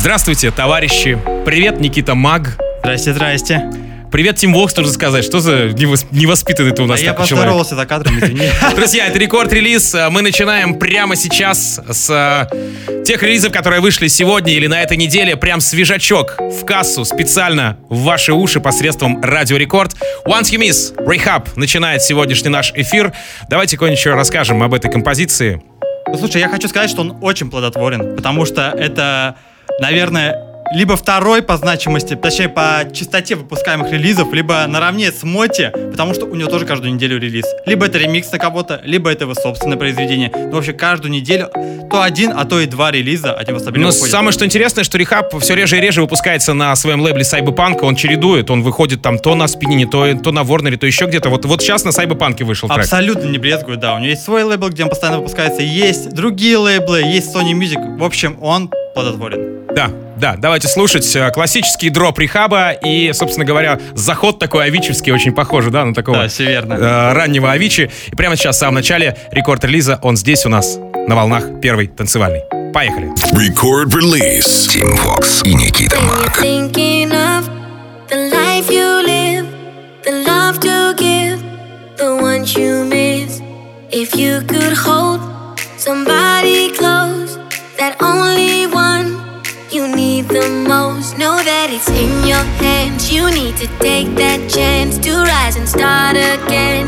Здравствуйте, товарищи. Привет, Никита Маг. Здрасте, здрасте. Привет, Тим Вокс, тоже сказать. Что за невос- невоспитанный ты у нас А я такой человек? поздоровался за кадром, извини. Друзья, это рекорд-релиз. Мы начинаем прямо сейчас с э, тех релизов, которые вышли сегодня или на этой неделе. Прям свежачок в кассу специально в ваши уши посредством Радио Рекорд. Once You Miss, Rehab начинает сегодняшний наш эфир. Давайте кое-нибудь расскажем об этой композиции. Ну, слушай, я хочу сказать, что он очень плодотворен, потому что это, наверное, либо второй по значимости, точнее, по частоте выпускаемых релизов, либо наравне с Моти, потому что у него тоже каждую неделю релиз. Либо это ремикс на кого-то, либо это его собственное произведение. Ну, вообще, каждую неделю то один, а то и два релиза от него стабильно Но выходят. самое что интересное, что Рехаб все реже и реже выпускается на своем лейбле Сайбопанка. Он чередует, он выходит там то на спинине, то, то на Ворнере, то еще где-то. Вот, вот сейчас на Сайбопанке вышел трек. Абсолютно не брезгует, да. У него есть свой лейбл, где он постоянно выпускается, есть другие лейблы, есть Sony Music. В общем, он плодотворен. Да, да, давайте слушать э, классический дроп Рехаба и, собственно говоря, заход такой авичевский, очень похожий, да, на такого Да, все верно. э, раннего Авичи. И прямо сейчас, в самом начале рекорд-релиза, он здесь у нас на волнах первый танцевальный. Поехали. Record release. Team Fox и Никита Мак. If you could hold somebody close, that only one the most. Know that it's in your hands. You need to take that chance to rise and start again.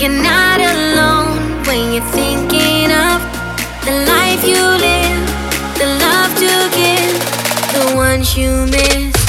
You're not alone when you're thinking of the life you live, the love to give, the ones you miss.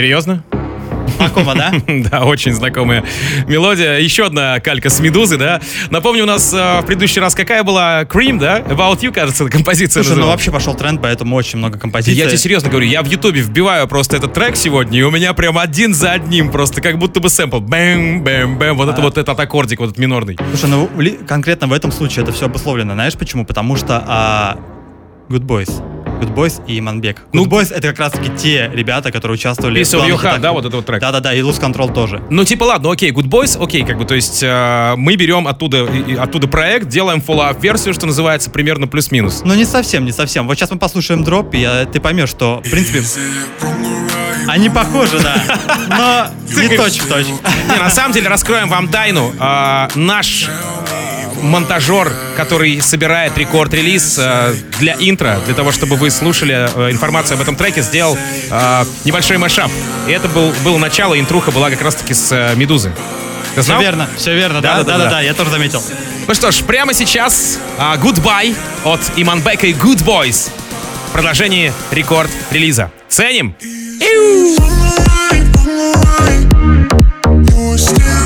Серьезно? Знакомо, да? Да, очень знакомая мелодия. Еще одна калька с «Медузы», да? Напомню, у нас э, в предыдущий раз какая была? Cream, да? About You, кажется, композиция Слушай, ну вообще пошел тренд, поэтому очень много композиций. Я тебе серьезно говорю, я в Ютубе вбиваю просто этот трек сегодня, и у меня прям один за одним просто, как будто бы сэмпл. Бэм, бэм, бэм, вот это вот этот аккордик, вот этот минорный. Слушай, ну конкретно в этом случае это все обусловлено. Знаешь почему? Потому что а, Good Boys. Good Boys и Иманбек. Good Ну, Boys это как раз-таки те ребята, которые участвовали Piece of Your Heart, хитах. да, вот этот вот трек? Да-да-да, и Lose Control тоже. Ну, типа, ладно, окей, Good Boys, окей, как бы, то есть э, мы берем оттуда, и- оттуда проект, делаем follow-up версию, что называется, примерно плюс-минус. Ну не совсем, не совсем. Вот сейчас мы послушаем дроп, и а, ты поймешь, что, в принципе, они похожи, да, но не точь в точь. Не, на самом деле, раскроем вам тайну. А, наш монтажер, который собирает рекорд-релиз э, для интро, для того, чтобы вы слушали э, информацию об этом треке, сделал э, небольшой мэшап. И это был, было начало, интруха была как раз-таки с э, «Медузы». Ты Все знал? верно, все верно, Да-да-да-да. да-да-да, я тоже заметил. Ну что ж, прямо сейчас а, Goodbye от Иманбека и Good Boys. В продолжении рекорд-релиза. Ценим! You're still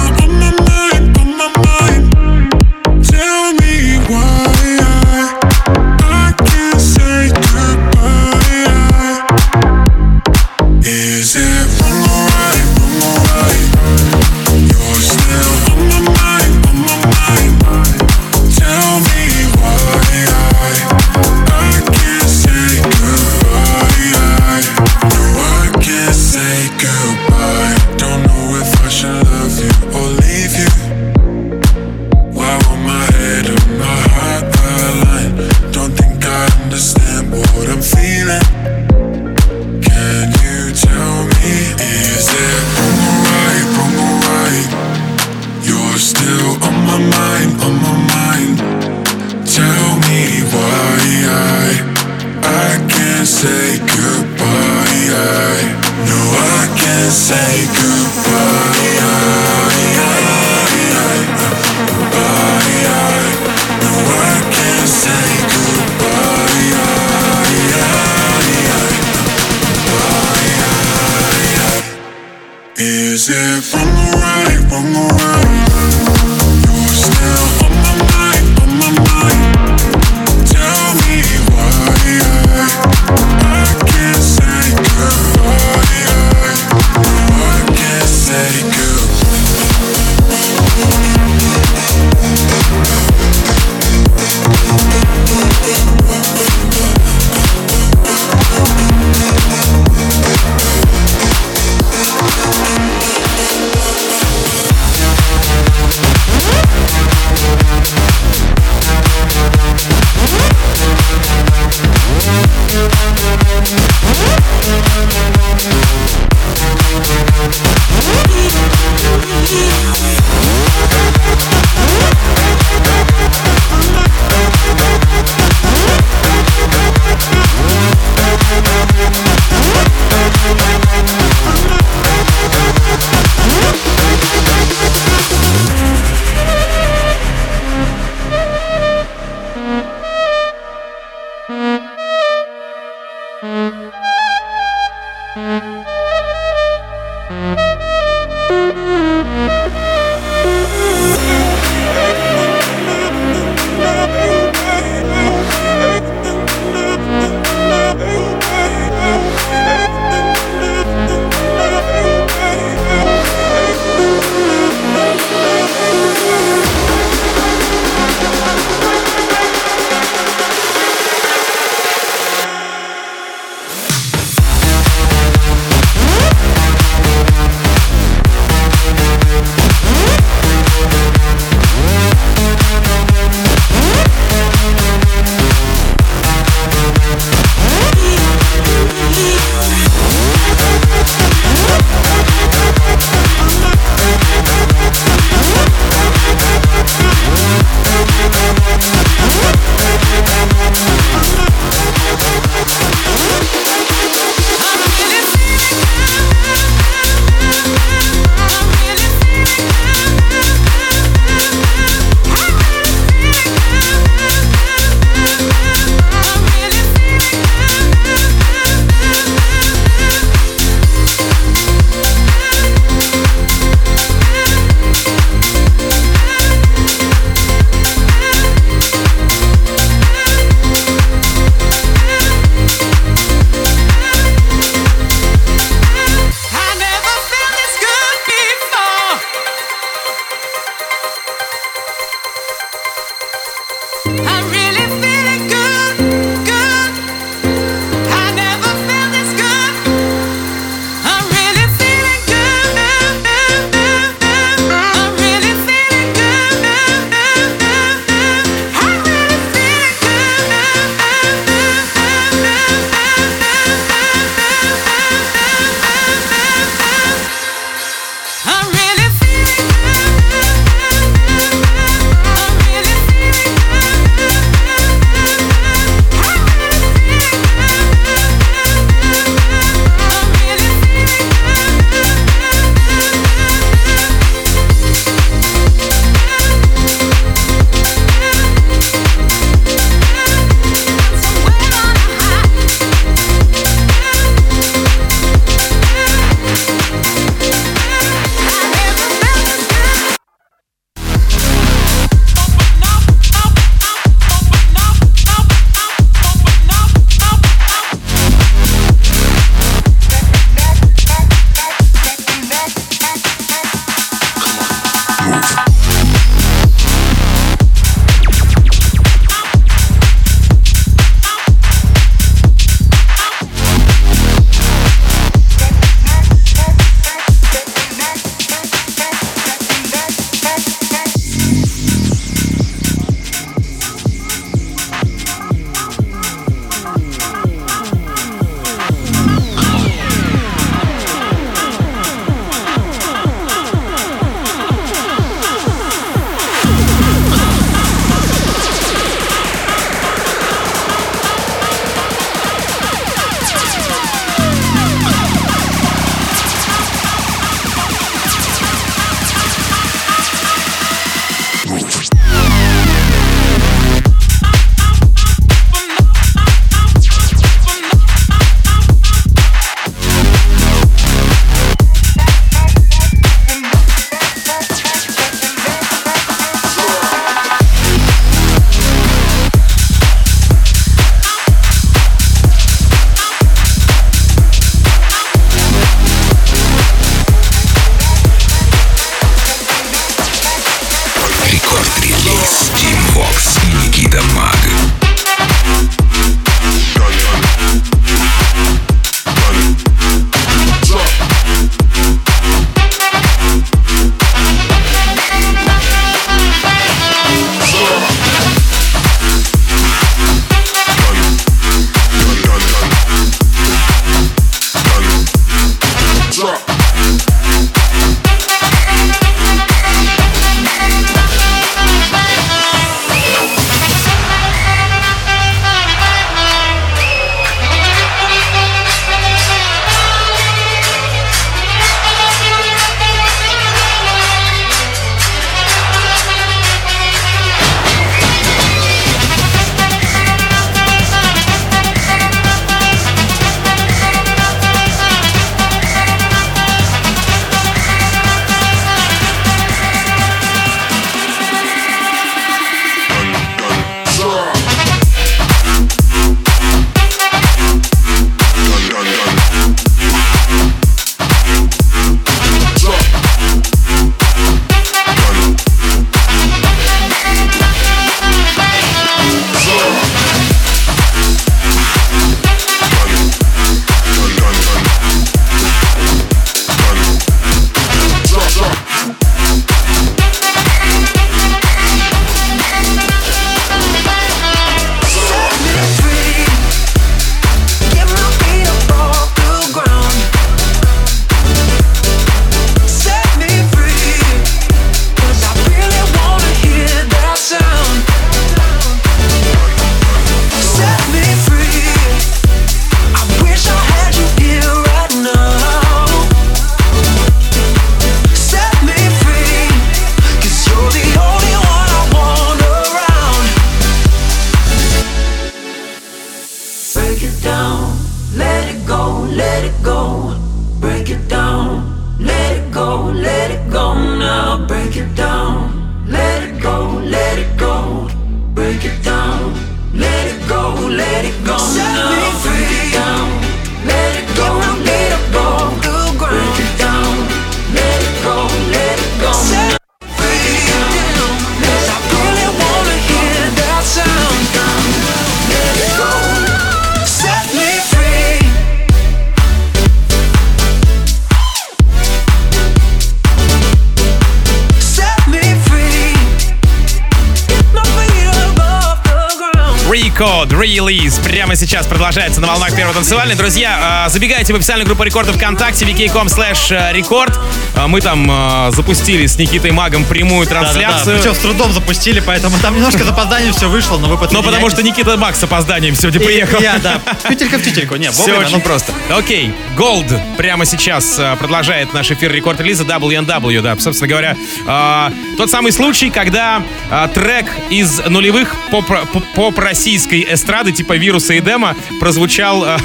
продолжается на волнах первого танцевальной. Друзья, э, забегайте в официальную группу рекордов ВКонтакте vk.com slash рекорд. Э, Мы там э, запустили с Никитой Магом прямую трансляцию. Причем с трудом запустили, поэтому там немножко запоздание все вышло, но вы Ну, потому что Никита Маг с опозданием сегодня приехал. Я, да. Тютелька в тютельку. Не, Все очень ну, просто. Окей, Gold прямо сейчас э, продолжает наш эфир рекорд релиза WNW, да, собственно говоря. э, тот самый случай, когда э, трек из нулевых поп- поп- поп-российской эстрады типа вируса и демо прозвучал э,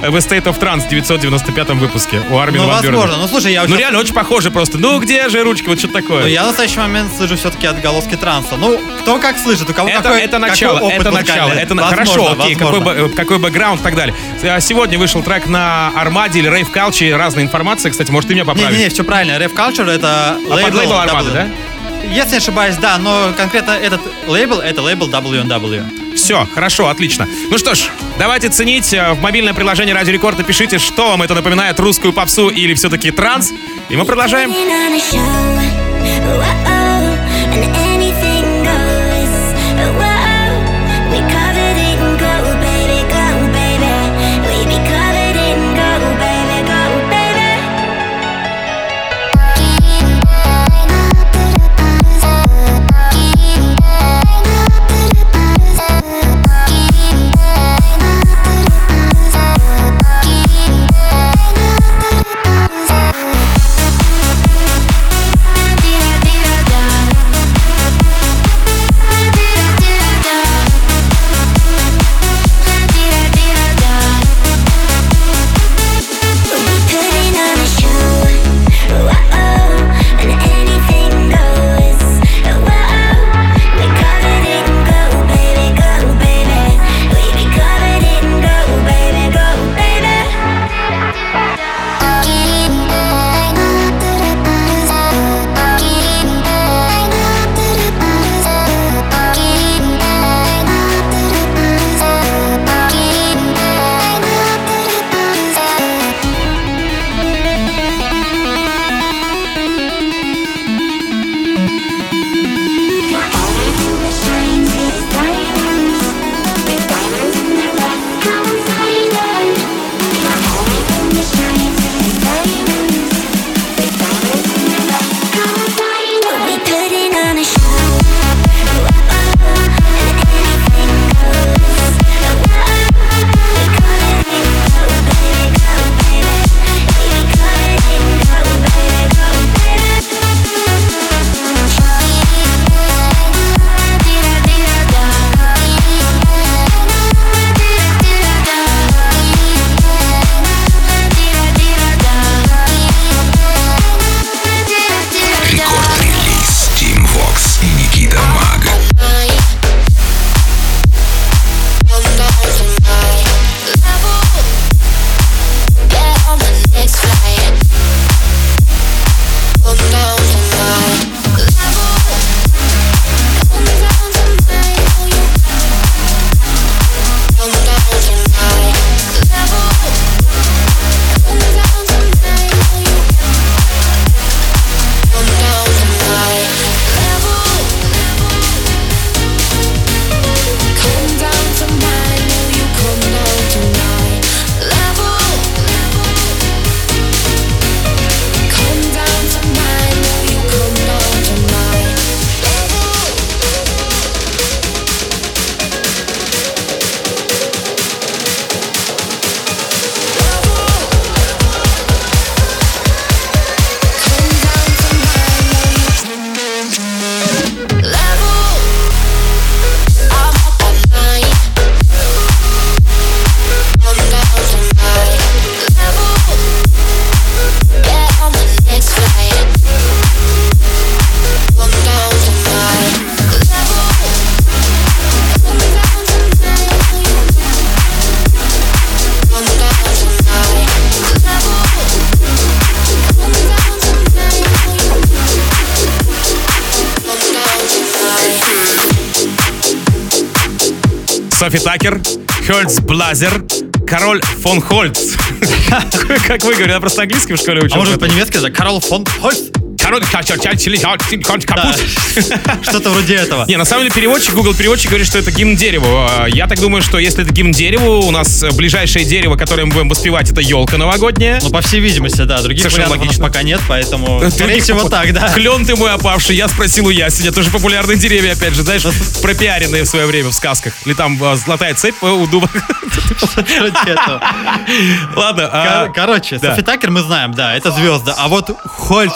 в A State of Trance в 995 выпуске у Армина Ну, Ван Бюрена. возможно. Ну, слушай, я Ну реально очень похоже просто. Ну где же ручки, вот что такое? Ну, я в настоящий момент слышу все-таки отголоски транса. Ну, кто как слышит, у кого Это, какой, это какой начало, опыт это начало. Это Возможно, хорошо, окей, какой, возможно. э, какой бэкграунд и так далее. Э, Сегодня вышел трек на Армаде или Рейв Калчи, разная информация. Кстати, может, ты меня поправишь? Не-не-не, все правильно. Rave Culture это А под лейбл Армады, да? Если не ошибаюсь, да, но конкретно этот лейбл, это лейбл WNW. Все, хорошо, отлично. Ну что ж, давайте ценить. Э, В мобильное приложение Радио Рекорд напишите, что вам это напоминает, русскую попсу или все-таки транс. И мы продолжаем. Софи Такер, Хольц Блазер, король фон Хольц. Как вы говорите, я просто английский в школе А учил. может быть по-немецки это Карл фон Хольц? Короткий капуст. Что-то вроде этого. Не, на самом деле переводчик, Google переводчик говорит, что это гимн дереву. А, Я так думаю, что если это гимн дереву, у нас э, ближайшее дерево, которое мы будем воспевать, это елка новогодняя. Ну, по всей видимости, да. Других Совершенно вариантов у нас логично. пока нет, поэтому, скорее Других всего, так, да. Клен ты мой опавший, я спросил у ясеня. Тоже популярные деревья, опять же, знаешь, пропиаренные в свое время в сказках. Или там э, золотая цепь э, у дуба. Ладно. а, Кор- Короче, да. Софи Такер мы знаем, да, это звезда. А вот Хольц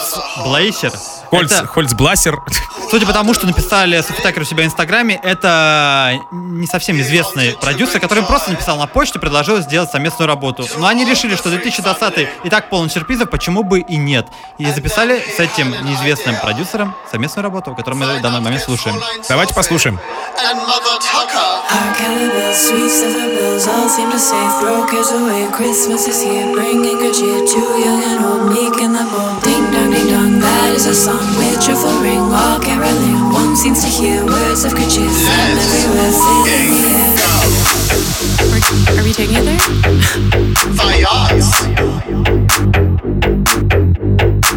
Блейсер, Хольц, это, Хольц Блассер. судя по тому, что написали Софи Такер у себя в Инстаграме, это не совсем известный продюсер, который просто написал на почту, предложил сделать совместную работу. Но они решили, что 2020 и так полон сюрпризов, почему бы и нет. И записали с этим неизвестным продюсером совместную работу, которую мы в данный момент слушаем. Давайте послушаем. Christmas is here, bringing good cheer to young and old, meek and the bold. Is a song with cheerful ring, all caroling. One seems to hear words of good cheer from everywhere, filling the air. Are, are we taking it there? Christmas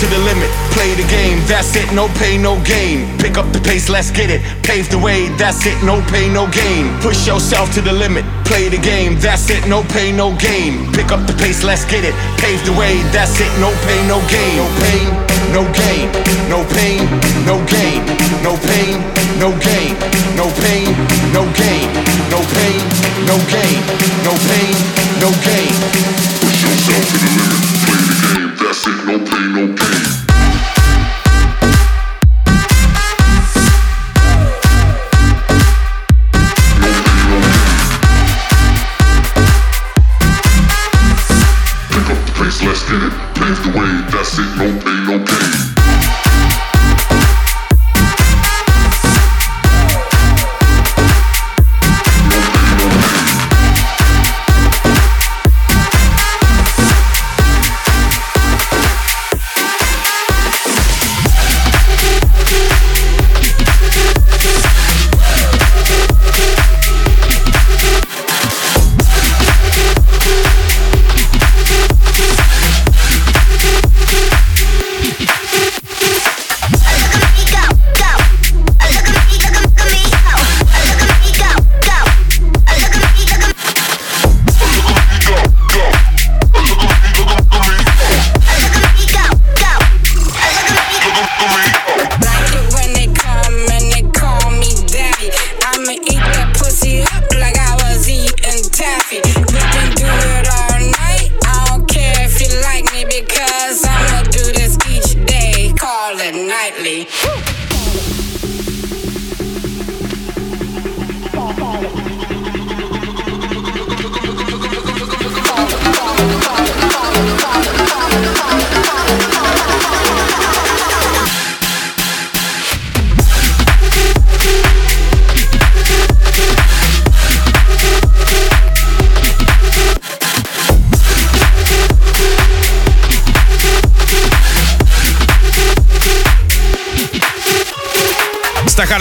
to the limit. Play the game, that's it, no pain, no gain. Pick up the pace, let's get it. Pave the way, that's it, no pain, no gain. Push yourself to the limit. Play the game, that's it, no pain, no gain. Pick up the pace, let's get it. Pave the way, that's it, no pain, no gain. No pain, no gain. No pain, no gain. No pain, no gain. No pain, no gain. No pain, no gain. No pain, no gain. Push yourself to the limit sick, no pain, no pain.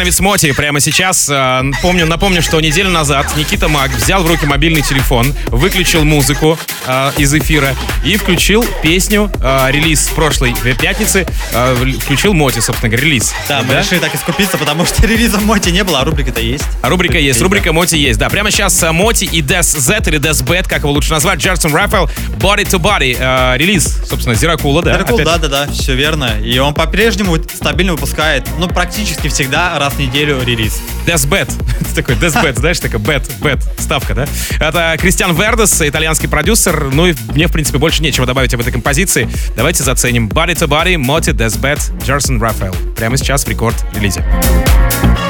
Стахановец Моти прямо сейчас. э, Помню, напомню, что неделю назад Никита Мак взял в руки мобильный телефон, выключил музыку э, из эфира и включил песню, э, релиз прошлой пятницы, э, включил Моти, собственно говоря, релиз. Да, мы решили так искупиться, потому что релиза Моти не было, а рубрика-то есть. А рубрика есть, рубрика Моти есть, да. Прямо сейчас э, Моти и Des Z или Des Bad, как его лучше назвать, Джерсон Рафаэл, Body to Body, э, релиз, собственно, Зиракула, да. Опять. да, да, да, все верно. И он по-прежнему стабильно выпускает, ну, практически всегда раз в неделю релиз. Десбет. Такой Десбет, знаешь, такая бет, бет, ставка, да? Это Кристиан Вердес, итальянский продюсер. Ну и мне, в принципе, больше нечего добавить об этой композиции. Давайте заценим. Body to Body, Моти, Десбет, Джерсон Рафаэл. Прямо сейчас в рекорд-релизе. Рекорд-релиз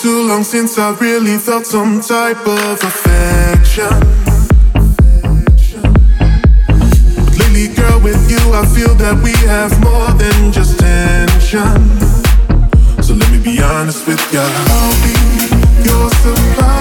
too long since I really felt some type of affection. But lately, girl, with you, I feel that we have more than just tension. So let me be honest with ya. I'll be your supplier.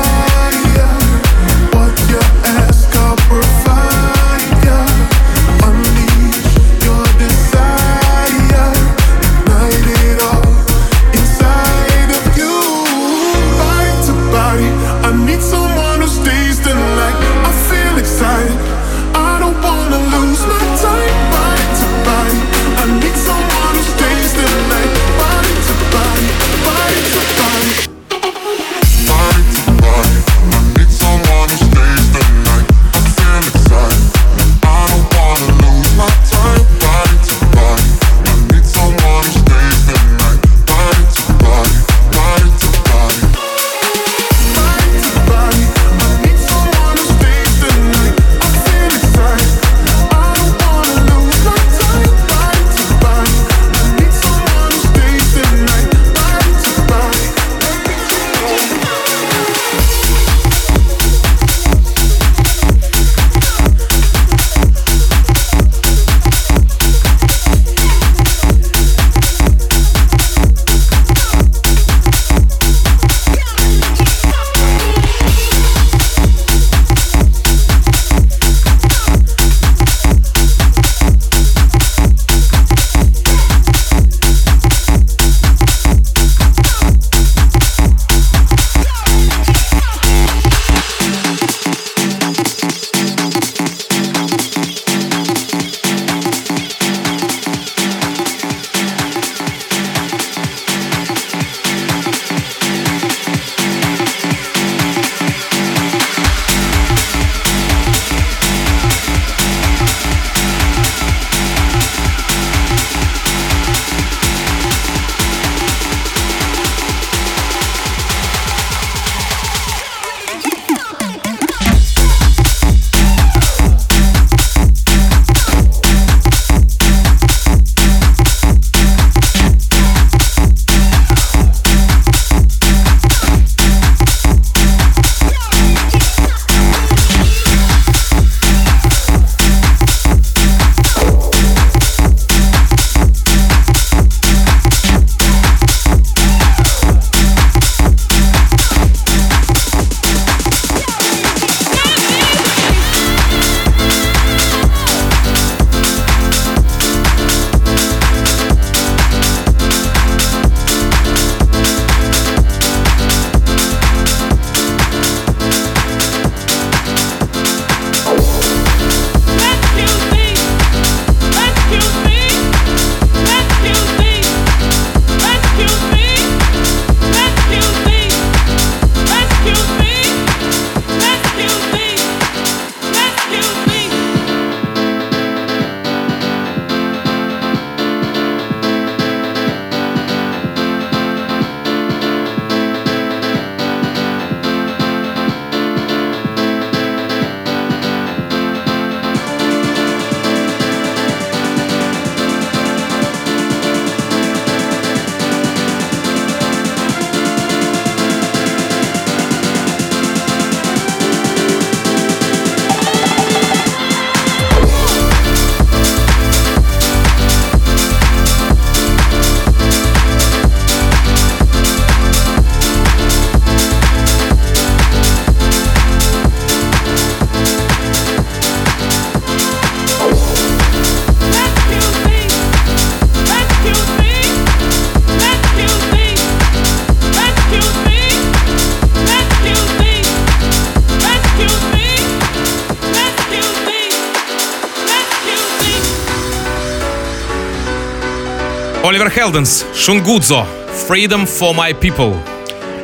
Оливер Хелденс, Шунгудзо, Freedom for my people.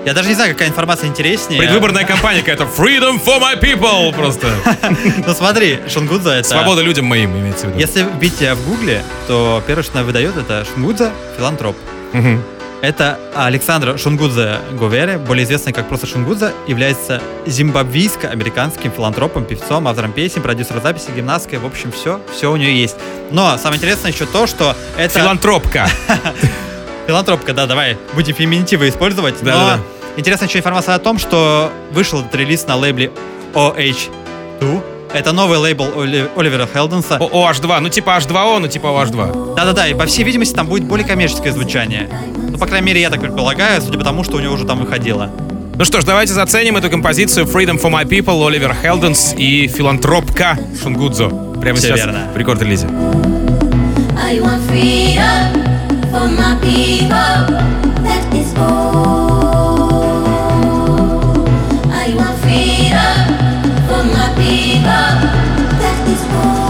Я даже не знаю, какая информация интереснее. Предвыборная кампания какая-то. Freedom for my people. Просто. Ну смотри, Шунгудза это... Свобода людям моим, имеется в виду. Если тебя в гугле, то первое, что она выдает, это Шунгудза филантроп. Это Александр Шунгудзе Говере, более известный как просто Шунгудза, является зимбабвийско-американским филантропом, певцом, автором песен, продюсером записи, гимнасткой, в общем, все, все у нее есть. Но самое интересное еще то, что это... Филантропка. Филантропка, да, давай, будем феминитивы использовать. Но Да-да-да. интересная еще информация о том, что вышел этот релиз на лейбле OH2. Это новый лейбл Оли- Оливера Хелденса. О, OH2. Ну типа H2O, ну типа OH2. Да-да-да, и по всей видимости там будет более коммерческое звучание. Ну, по крайней мере, я так предполагаю, судя по тому, что у него уже там выходило. Ну что ж, давайте заценим эту композицию Freedom for my people, Оливер Хелденс и филантропка Шунгудзо. Прямо Всё сейчас верно. в рекорд-релизе. I want freedom for my people. That is all. That is war.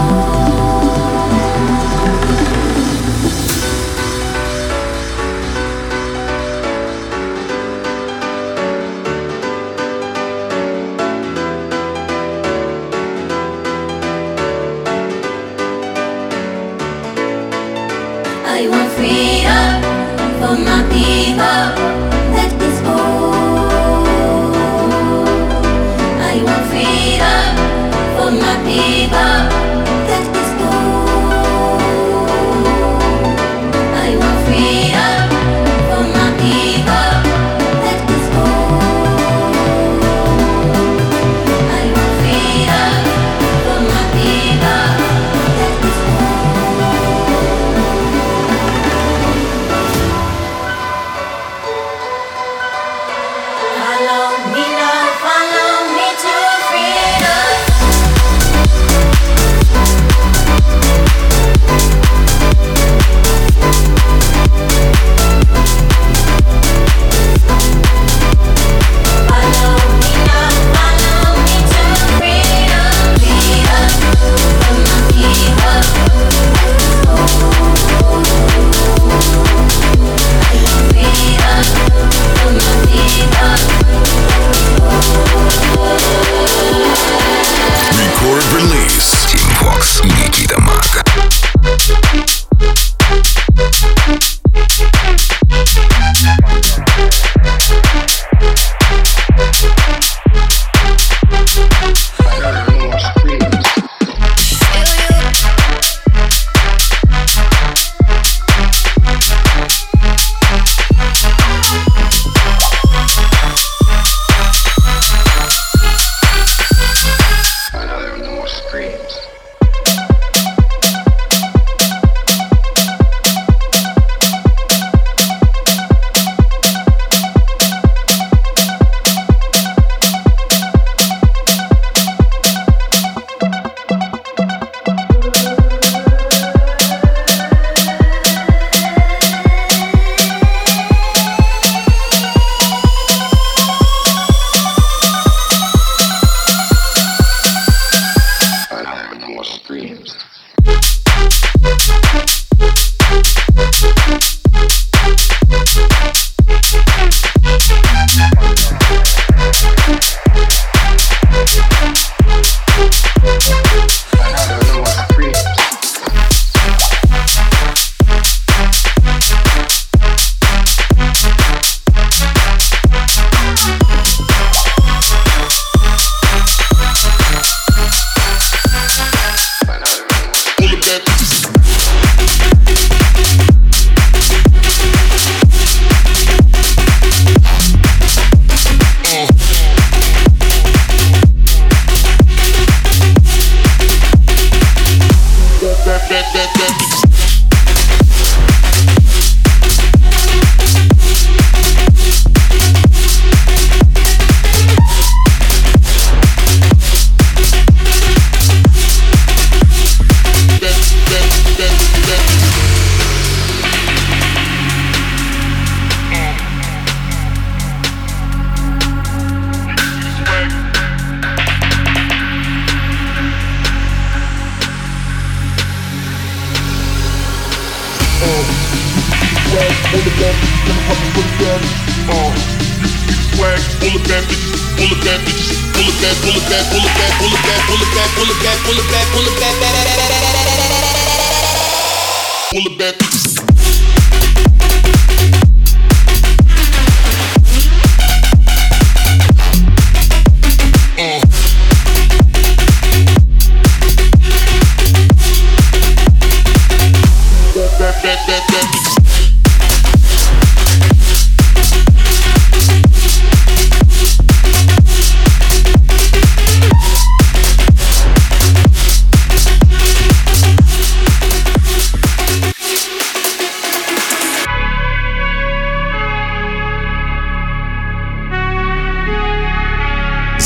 back, pull it back, pull it back, pull it back, pull it back, pull it back, pull it back, pull it back.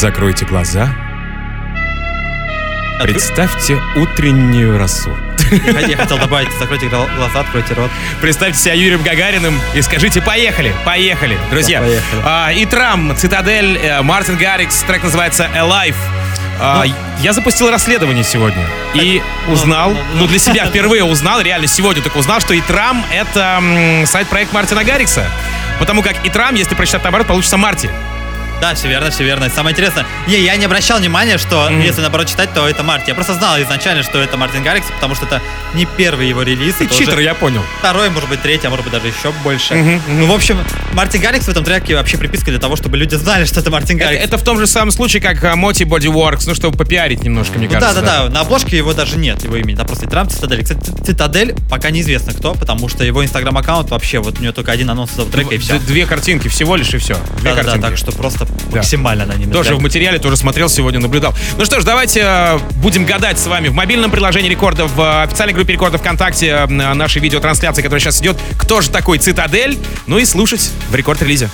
Закройте глаза. Представьте утреннюю росу. Я хотел добавить, закройте гла- глаза, откройте рот. Представьте себя Юрием Гагариным и скажите «Поехали!» Поехали, друзья. Да, поехали. А, и Трам, Цитадель, э, Мартин Гаррикс, трек называется «Alive». А, Ну. я запустил расследование сегодня и узнал, ну, ну, для себя впервые узнал, реально сегодня только узнал, что Итрам — это сайт-проект Мартина Гаррикса. Потому как Итрам, если прочитать наоборот, получится Марти. Да, все верно, все верно. Самое интересное, не, я не обращал внимания, что если наоборот читать, то это Марти. Я просто знал изначально, что это Мартин Гаррикс, потому что это не первый его релиз. Ты это читер, я понял. Второй, может быть, третий, а может быть даже еще больше. Ну, в общем, Мартин Гаррикс в этом треке вообще приписка для того, чтобы люди знали, что это Мартин Это, Гаррикс. это в том же самом случае, как Моти Bodyworks, ну, чтобы попиарить немножко, мне Ну кажется. да, да, да, на обложке его даже нет, его имени, там просто Трам Цитадель. Кстати, Цитадель пока неизвестно кто, потому что его инстаграм-аккаунт вообще, вот у него только один анонс этого трека и все. Две картинки всего лишь и все. Две Да, да, да, картинки. так что просто Да. максимально на ними. Тоже да. в материале, тоже смотрел сегодня, наблюдал. Ну что ж, давайте э, будем гадать с вами в мобильном приложении рекордов, в э, официальной группе рекордов ВКонтакте, э, нашей видеотрансляции, которая сейчас идет, кто же такой Цитадель, ну и слушать в рекорд-релизе.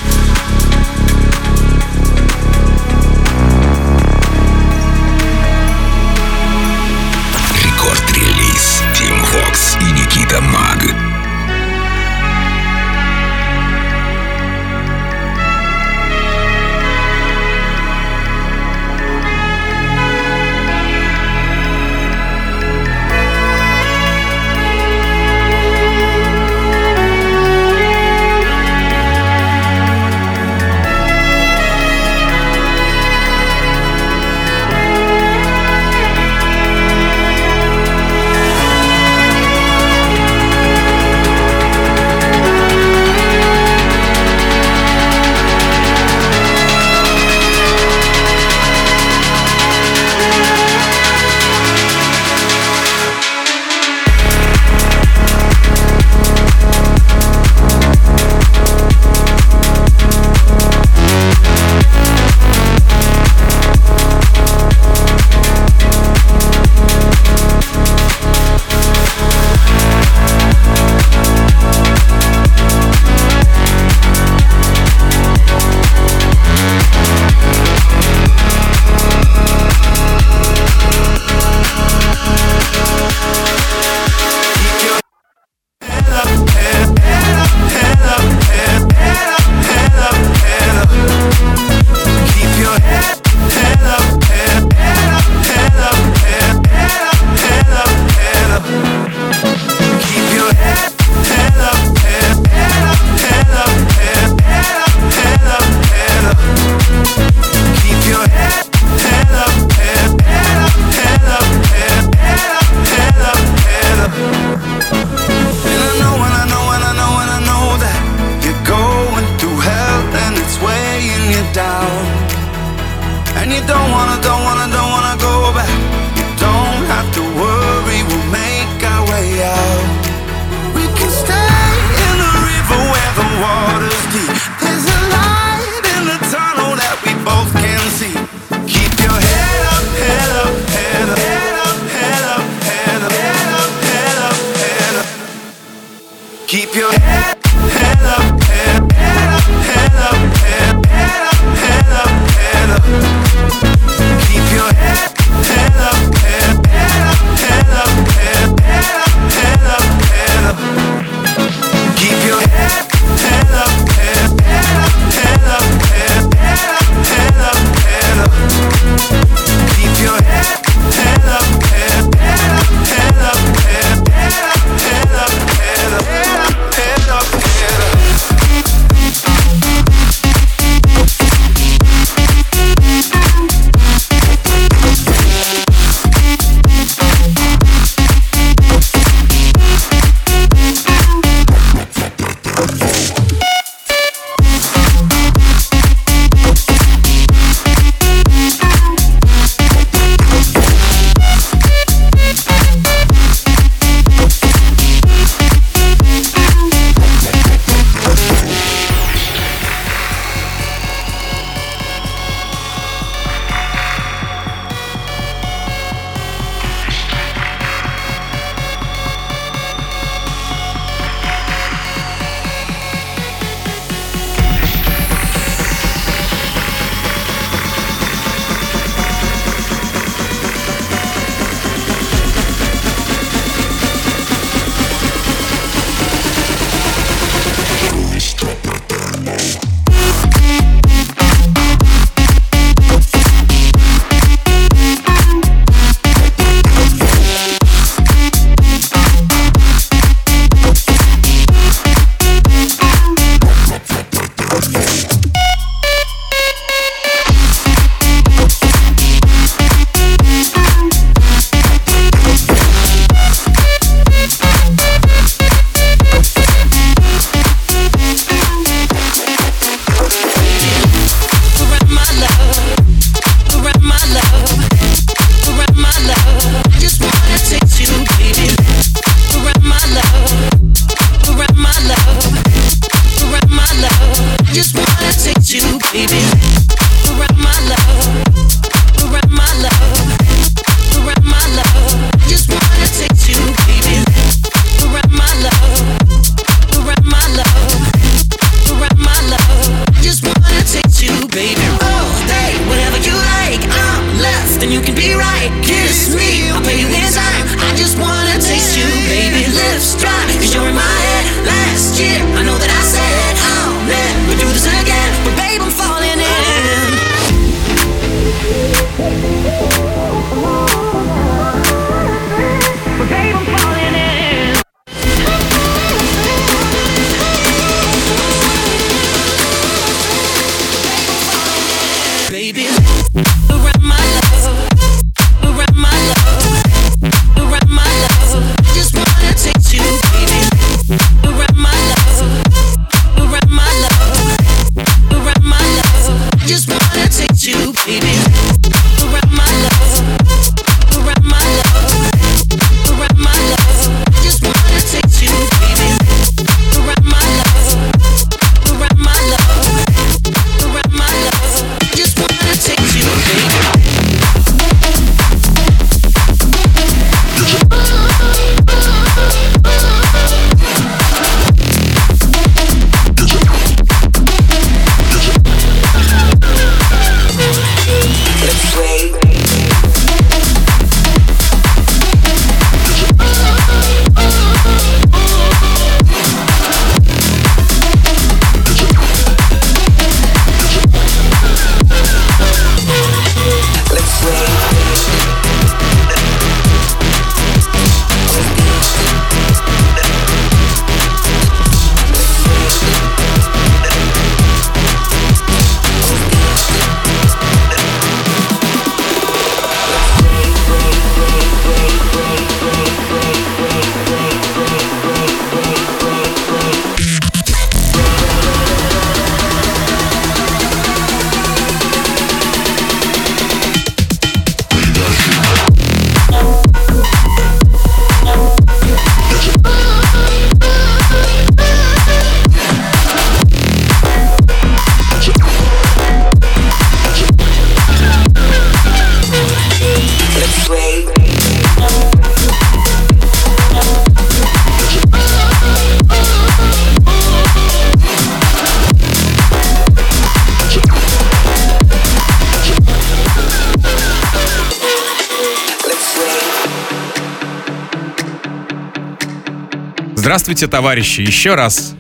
Здравствуйте, товарищи, еще раз.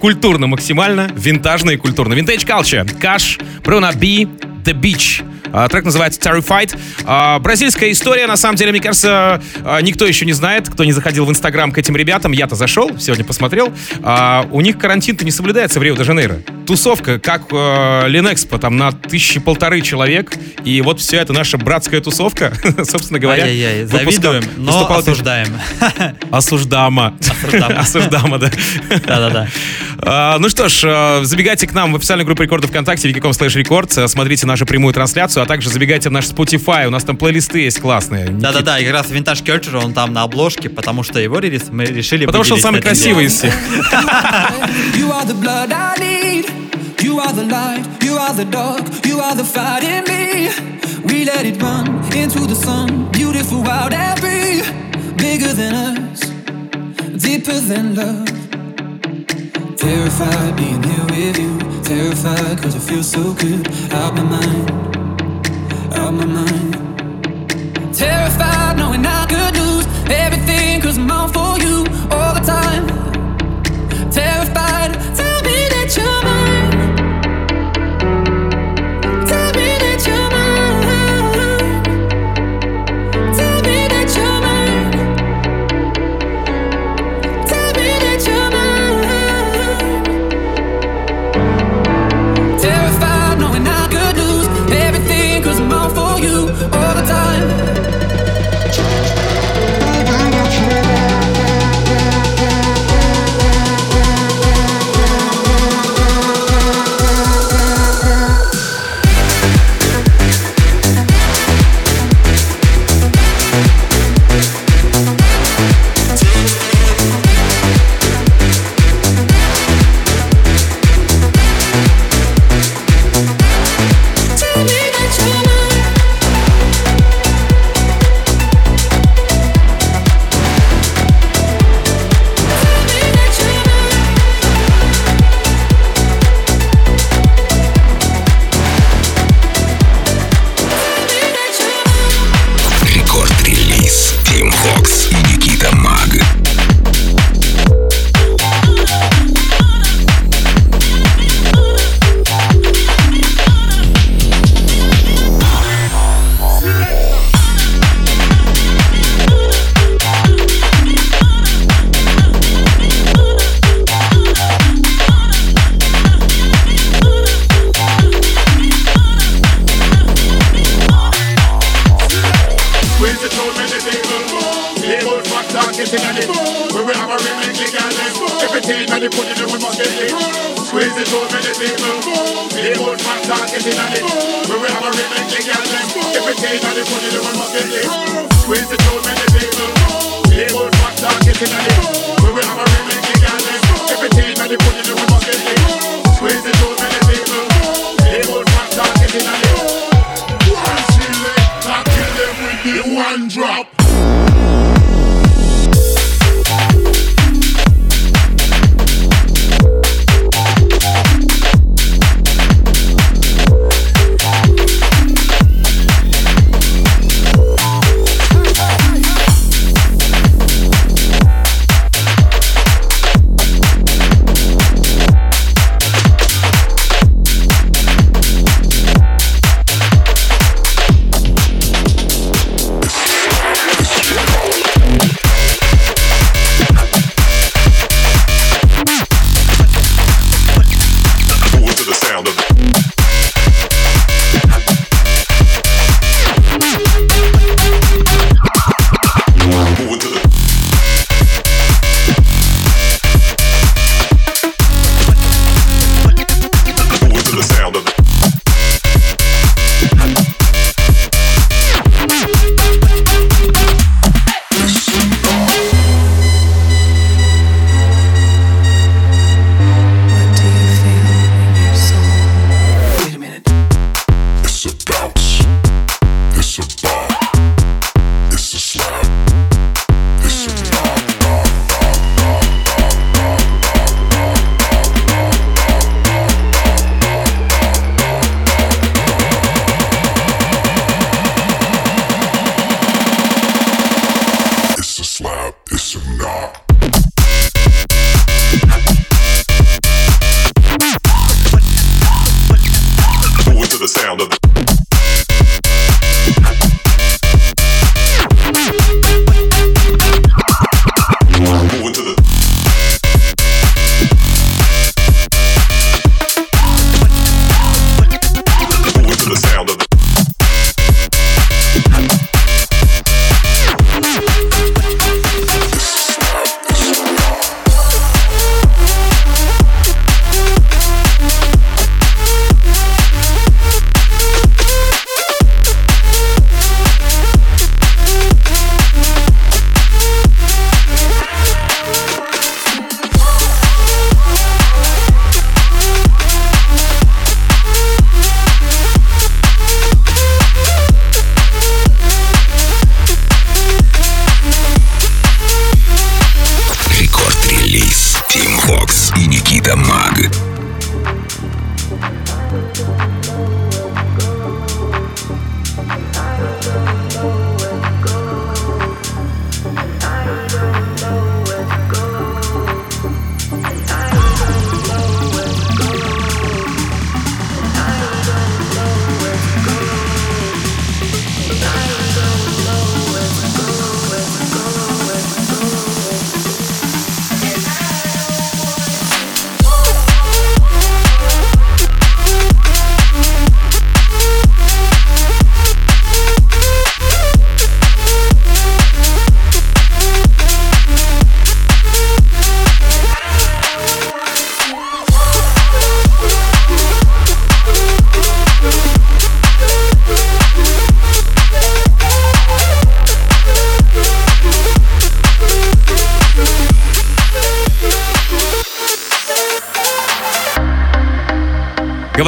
Культурно максимально, винтажно и культурно. Vintage Culture, Каш, Bruno B, The Beach. А, Трек называется Terrified. А, Бразильская история, на самом деле, мне кажется, а, никто еще не знает, кто не заходил в Инстаграм к этим ребятам. Я-то зашел, сегодня посмотрел. У них карантин-то не соблюдается в Рио-де-Жанейро. Тусовка, как Линэкспо, там на тысячи полторы человек. И вот все это наша братская тусовка, собственно говоря. Ай-яй-яй, завидуем, но осуждаем. Осуждама. Осуждама. Осуждама, да. Да-да-да. А, Ну что ж, э, забегайте к нам в официальную группу рекордов ВКонтакте, викиком слэш рекорд, э, смотрите нашу прямую трансляцию, а также забегайте в наш Spotify, у нас там плейлисты есть классные. Да-да-да, и как раз Vintage Culture, он там на обложке, потому что его релиз мы решили Потому что он самый красивый из всех. You are the light. You are the dark. You are the fight in me. We let it run into the sun. Beautiful, wild and free. Bigger than us. Deeper than love. Terrified being here with you. Terrified cause it feels so good. Out my mind. Out my mind. Terrified knowing I could lose everything cause I'm all for you all the time. Terrified,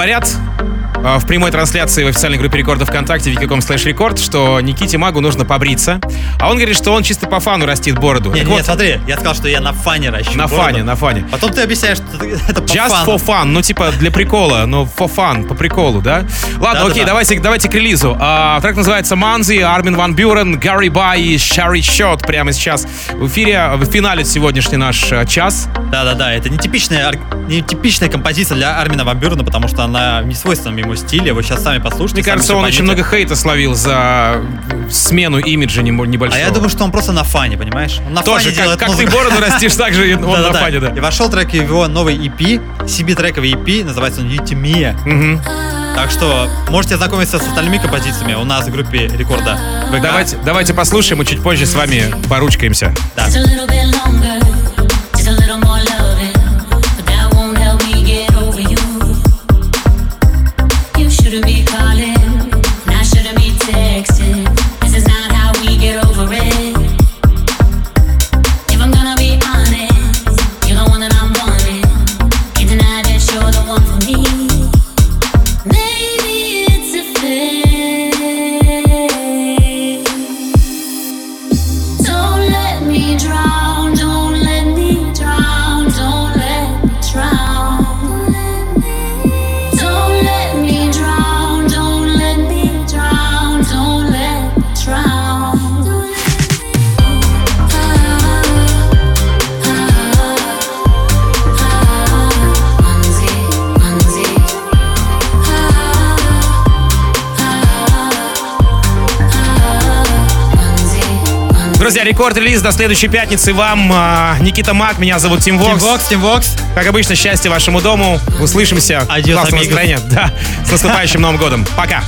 Говорят, э, в прямой трансляции в официальной группе рекордов ВКонтакте wiki.com slash рекорд, что Никите Магу нужно побриться. А он говорит, что он чисто по фану растит бороду. Не, Так не, вот, смотри, я сказал, что я на фане ращу. на бороду. фане, на фане. Потом ты объясняешь, что это по Just фану. for fun, ну типа для прикола, но for fun, по приколу, да? Ладно, Да-да-да. окей, давайте, давайте к релизу. А, трек называется Манзи, Армин Ван Бюрен, Гарри Бай и Шарри Счет прямо сейчас в эфире, в финале сегодняшний наш э, час. Да-да-да, это нетипичная, нетипичная композиция для Армина Ван Бюрена, потому что она не свойственна ему стиле. Вы сейчас сами послушайте. Мне сами кажется, он очень много хейта словил за смену имиджа немо- А я думаю, что он просто на фане, понимаешь? Он на Тоже, фане как, делает как ты музыку. бороду растишь, так же и он на фане, да. И вошел трек в его новый EP, CB-трековый EP, называется он Ютимия. Так что можете ознакомиться с остальными композициями у нас в группе рекорда ВК. Давайте, давайте послушаем и чуть позже с вами поручкаемся. Да. Рекорд-релиз до следующей пятницы вам. а, Никита Мак, меня зовут Тим Вокс. Тимвокс, Тимвокс. Как обычно, счастья вашему дому. Услышимся. Adiós, Классного amigos. настроения. Да. С наступающим Новым годом. Пока.